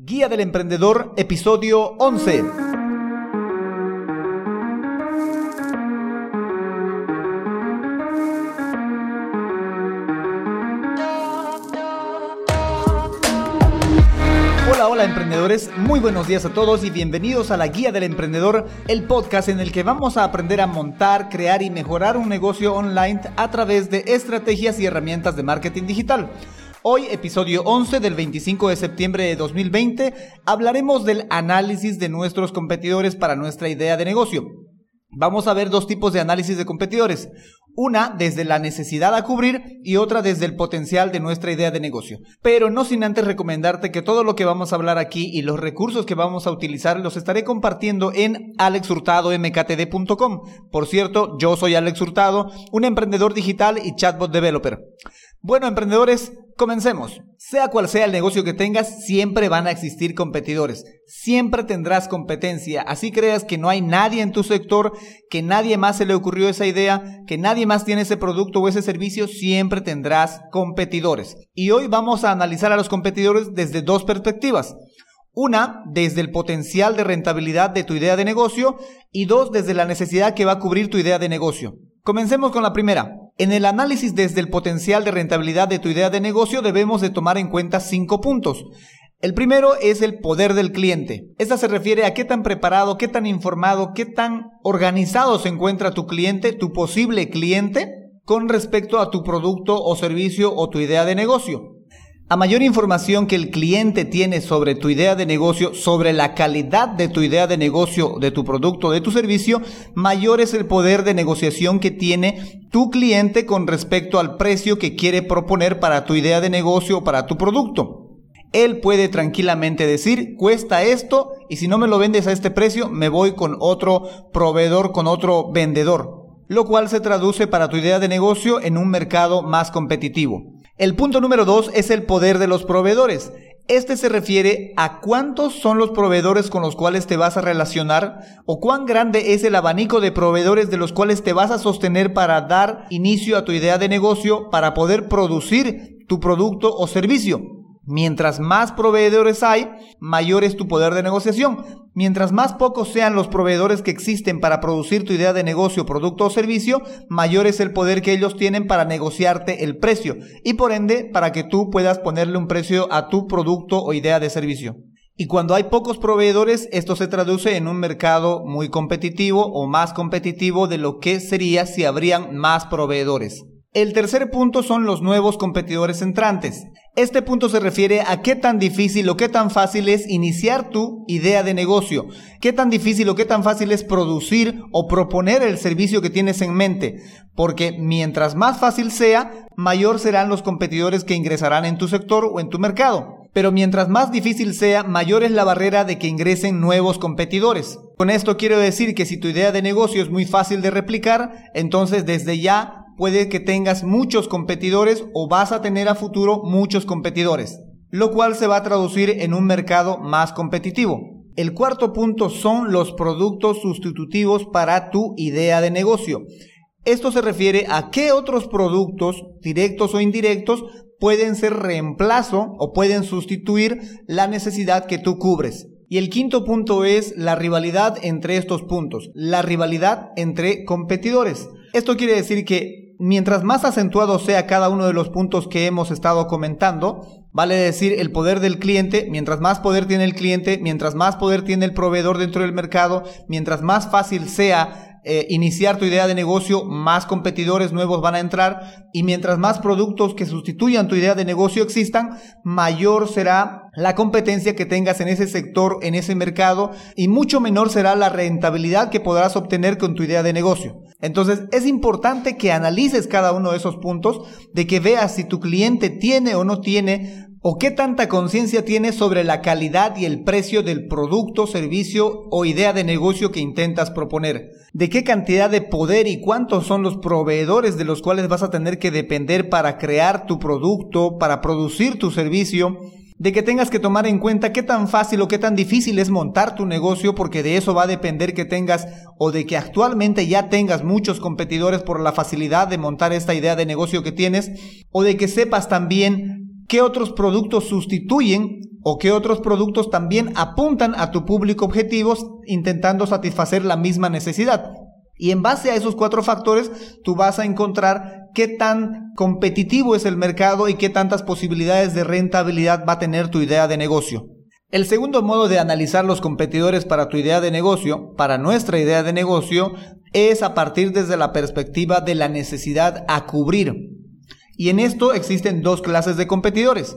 Guía del Emprendedor, episodio 11. Hola, hola emprendedores, muy buenos días a todos y bienvenidos a la Guía del Emprendedor, el podcast en el que vamos a aprender a montar, crear y mejorar un negocio online a través de estrategias y herramientas de marketing digital. Hoy, episodio 11 del 25 de septiembre de 2020, hablaremos del análisis de nuestros competidores para nuestra idea de negocio. Vamos a ver dos tipos de análisis de competidores. Una desde la necesidad a cubrir y otra desde el potencial de nuestra idea de negocio. Pero no sin antes recomendarte que todo lo que vamos a hablar aquí y los recursos que vamos a utilizar los estaré compartiendo en alexhurtadomktd.com. Por cierto, yo soy Alex Hurtado, un emprendedor digital y chatbot developer. Bueno, emprendedores, comencemos. Sea cual sea el negocio que tengas, siempre van a existir competidores. Siempre tendrás competencia. Así creas que no hay nadie en tu sector, que nadie más se le ocurrió esa idea, que nadie más tiene ese producto o ese servicio, siempre tendrás competidores. Y hoy vamos a analizar a los competidores desde dos perspectivas. Una, desde el potencial de rentabilidad de tu idea de negocio y dos, desde la necesidad que va a cubrir tu idea de negocio. Comencemos con la primera. En el análisis desde el potencial de rentabilidad de tu idea de negocio debemos de tomar en cuenta cinco puntos. El primero es el poder del cliente. Esta se refiere a qué tan preparado, qué tan informado, qué tan organizado se encuentra tu cliente, tu posible cliente, con respecto a tu producto o servicio o tu idea de negocio. A mayor información que el cliente tiene sobre tu idea de negocio, sobre la calidad de tu idea de negocio, de tu producto, de tu servicio, mayor es el poder de negociación que tiene tu cliente con respecto al precio que quiere proponer para tu idea de negocio o para tu producto. Él puede tranquilamente decir, cuesta esto y si no me lo vendes a este precio, me voy con otro proveedor, con otro vendedor, lo cual se traduce para tu idea de negocio en un mercado más competitivo. El punto número dos es el poder de los proveedores. Este se refiere a cuántos son los proveedores con los cuales te vas a relacionar o cuán grande es el abanico de proveedores de los cuales te vas a sostener para dar inicio a tu idea de negocio, para poder producir tu producto o servicio. Mientras más proveedores hay, mayor es tu poder de negociación. Mientras más pocos sean los proveedores que existen para producir tu idea de negocio, producto o servicio, mayor es el poder que ellos tienen para negociarte el precio y por ende para que tú puedas ponerle un precio a tu producto o idea de servicio. Y cuando hay pocos proveedores, esto se traduce en un mercado muy competitivo o más competitivo de lo que sería si habrían más proveedores. El tercer punto son los nuevos competidores entrantes. Este punto se refiere a qué tan difícil o qué tan fácil es iniciar tu idea de negocio, qué tan difícil o qué tan fácil es producir o proponer el servicio que tienes en mente, porque mientras más fácil sea, mayor serán los competidores que ingresarán en tu sector o en tu mercado. Pero mientras más difícil sea, mayor es la barrera de que ingresen nuevos competidores. Con esto quiero decir que si tu idea de negocio es muy fácil de replicar, entonces desde ya puede que tengas muchos competidores o vas a tener a futuro muchos competidores, lo cual se va a traducir en un mercado más competitivo. El cuarto punto son los productos sustitutivos para tu idea de negocio. Esto se refiere a qué otros productos, directos o indirectos, pueden ser reemplazo o pueden sustituir la necesidad que tú cubres. Y el quinto punto es la rivalidad entre estos puntos, la rivalidad entre competidores. Esto quiere decir que mientras más acentuado sea cada uno de los puntos que hemos estado comentando, vale decir el poder del cliente, mientras más poder tiene el cliente, mientras más poder tiene el proveedor dentro del mercado, mientras más fácil sea eh, iniciar tu idea de negocio, más competidores nuevos van a entrar y mientras más productos que sustituyan tu idea de negocio existan, mayor será la competencia que tengas en ese sector, en ese mercado y mucho menor será la rentabilidad que podrás obtener con tu idea de negocio. Entonces es importante que analices cada uno de esos puntos, de que veas si tu cliente tiene o no tiene ¿O qué tanta conciencia tienes sobre la calidad y el precio del producto, servicio o idea de negocio que intentas proponer? ¿De qué cantidad de poder y cuántos son los proveedores de los cuales vas a tener que depender para crear tu producto, para producir tu servicio? de que tengas que tomar en cuenta qué tan fácil o qué tan difícil es montar tu negocio, porque de eso va a depender que tengas o de que actualmente ya tengas muchos competidores por la facilidad de montar esta idea de negocio que tienes, o de que sepas también qué otros productos sustituyen o qué otros productos también apuntan a tu público objetivo intentando satisfacer la misma necesidad. Y en base a esos cuatro factores, tú vas a encontrar qué tan competitivo es el mercado y qué tantas posibilidades de rentabilidad va a tener tu idea de negocio. El segundo modo de analizar los competidores para tu idea de negocio, para nuestra idea de negocio, es a partir desde la perspectiva de la necesidad a cubrir. Y en esto existen dos clases de competidores.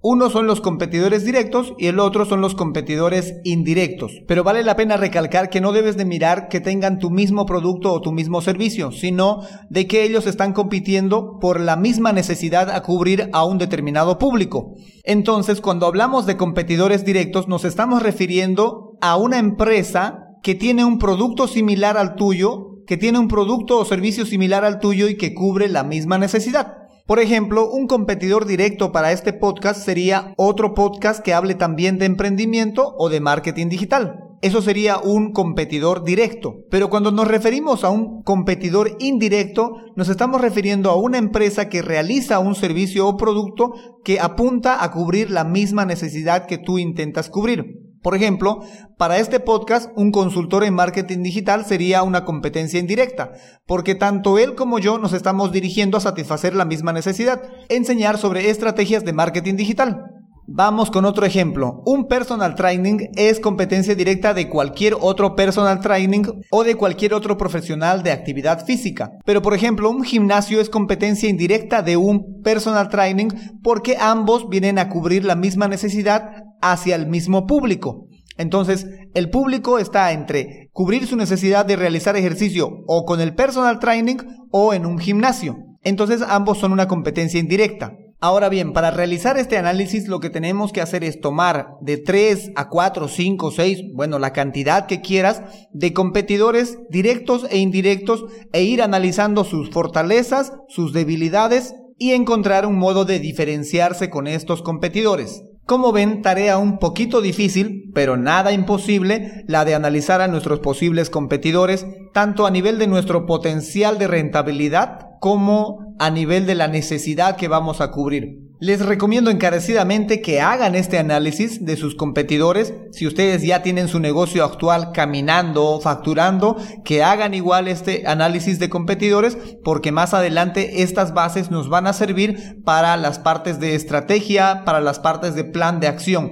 Uno son los competidores directos y el otro son los competidores indirectos. Pero vale la pena recalcar que no debes de mirar que tengan tu mismo producto o tu mismo servicio, sino de que ellos están compitiendo por la misma necesidad a cubrir a un determinado público. Entonces, cuando hablamos de competidores directos, nos estamos refiriendo a una empresa que tiene un producto similar al tuyo, que tiene un producto o servicio similar al tuyo y que cubre la misma necesidad. Por ejemplo, un competidor directo para este podcast sería otro podcast que hable también de emprendimiento o de marketing digital. Eso sería un competidor directo. Pero cuando nos referimos a un competidor indirecto, nos estamos refiriendo a una empresa que realiza un servicio o producto que apunta a cubrir la misma necesidad que tú intentas cubrir. Por ejemplo, para este podcast, un consultor en marketing digital sería una competencia indirecta, porque tanto él como yo nos estamos dirigiendo a satisfacer la misma necesidad, enseñar sobre estrategias de marketing digital. Vamos con otro ejemplo. Un personal training es competencia directa de cualquier otro personal training o de cualquier otro profesional de actividad física. Pero por ejemplo, un gimnasio es competencia indirecta de un personal training porque ambos vienen a cubrir la misma necesidad hacia el mismo público. Entonces, el público está entre cubrir su necesidad de realizar ejercicio o con el personal training o en un gimnasio. Entonces, ambos son una competencia indirecta. Ahora bien, para realizar este análisis lo que tenemos que hacer es tomar de 3 a 4, 5, 6, bueno, la cantidad que quieras de competidores directos e indirectos e ir analizando sus fortalezas, sus debilidades y encontrar un modo de diferenciarse con estos competidores. Como ven, tarea un poquito difícil, pero nada imposible, la de analizar a nuestros posibles competidores, tanto a nivel de nuestro potencial de rentabilidad como a nivel de la necesidad que vamos a cubrir. Les recomiendo encarecidamente que hagan este análisis de sus competidores. Si ustedes ya tienen su negocio actual caminando o facturando, que hagan igual este análisis de competidores porque más adelante estas bases nos van a servir para las partes de estrategia, para las partes de plan de acción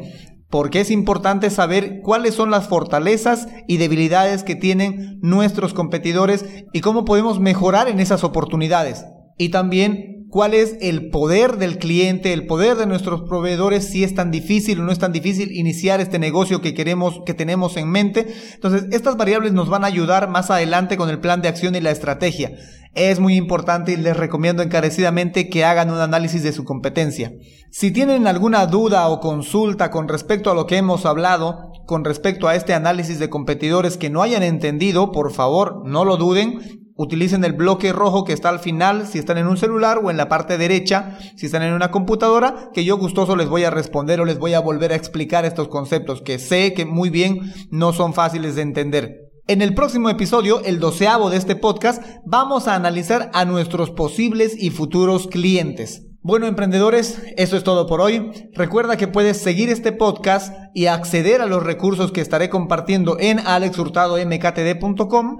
porque es importante saber cuáles son las fortalezas y debilidades que tienen nuestros competidores y cómo podemos mejorar en esas oportunidades. Y también cuál es el poder del cliente, el poder de nuestros proveedores, si es tan difícil o no es tan difícil iniciar este negocio que queremos, que tenemos en mente. Entonces, estas variables nos van a ayudar más adelante con el plan de acción y la estrategia. Es muy importante y les recomiendo encarecidamente que hagan un análisis de su competencia. Si tienen alguna duda o consulta con respecto a lo que hemos hablado, con respecto a este análisis de competidores que no hayan entendido, por favor, no lo duden, utilicen el bloque rojo que está al final si están en un celular o en la parte derecha si están en una computadora, que yo gustoso les voy a responder o les voy a volver a explicar estos conceptos que sé que muy bien no son fáciles de entender. En el próximo episodio, el doceavo de este podcast, vamos a analizar a nuestros posibles y futuros clientes. Bueno, emprendedores, eso es todo por hoy. Recuerda que puedes seguir este podcast y acceder a los recursos que estaré compartiendo en alexhurtadomktd.com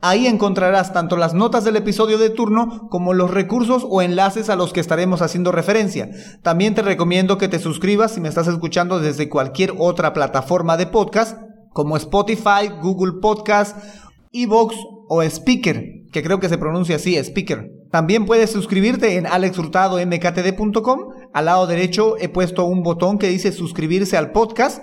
Ahí encontrarás tanto las notas del episodio de turno como los recursos o enlaces a los que estaremos haciendo referencia. También te recomiendo que te suscribas si me estás escuchando desde cualquier otra plataforma de podcast como Spotify, Google Podcast, Evox o Speaker, que creo que se pronuncia así, Speaker. También puedes suscribirte en alexhurtadomktd.com. Al lado derecho he puesto un botón que dice suscribirse al podcast,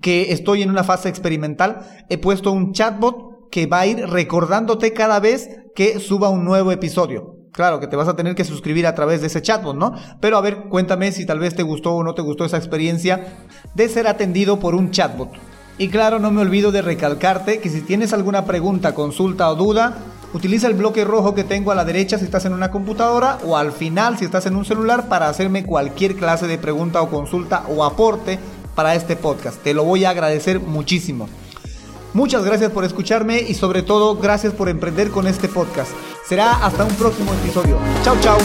que estoy en una fase experimental. He puesto un chatbot que va a ir recordándote cada vez que suba un nuevo episodio. Claro que te vas a tener que suscribir a través de ese chatbot, ¿no? Pero a ver, cuéntame si tal vez te gustó o no te gustó esa experiencia de ser atendido por un chatbot. Y claro, no me olvido de recalcarte que si tienes alguna pregunta, consulta o duda, utiliza el bloque rojo que tengo a la derecha si estás en una computadora o al final si estás en un celular para hacerme cualquier clase de pregunta o consulta o aporte para este podcast. Te lo voy a agradecer muchísimo. Muchas gracias por escucharme y sobre todo gracias por emprender con este podcast. Será hasta un próximo episodio. Chao, chao.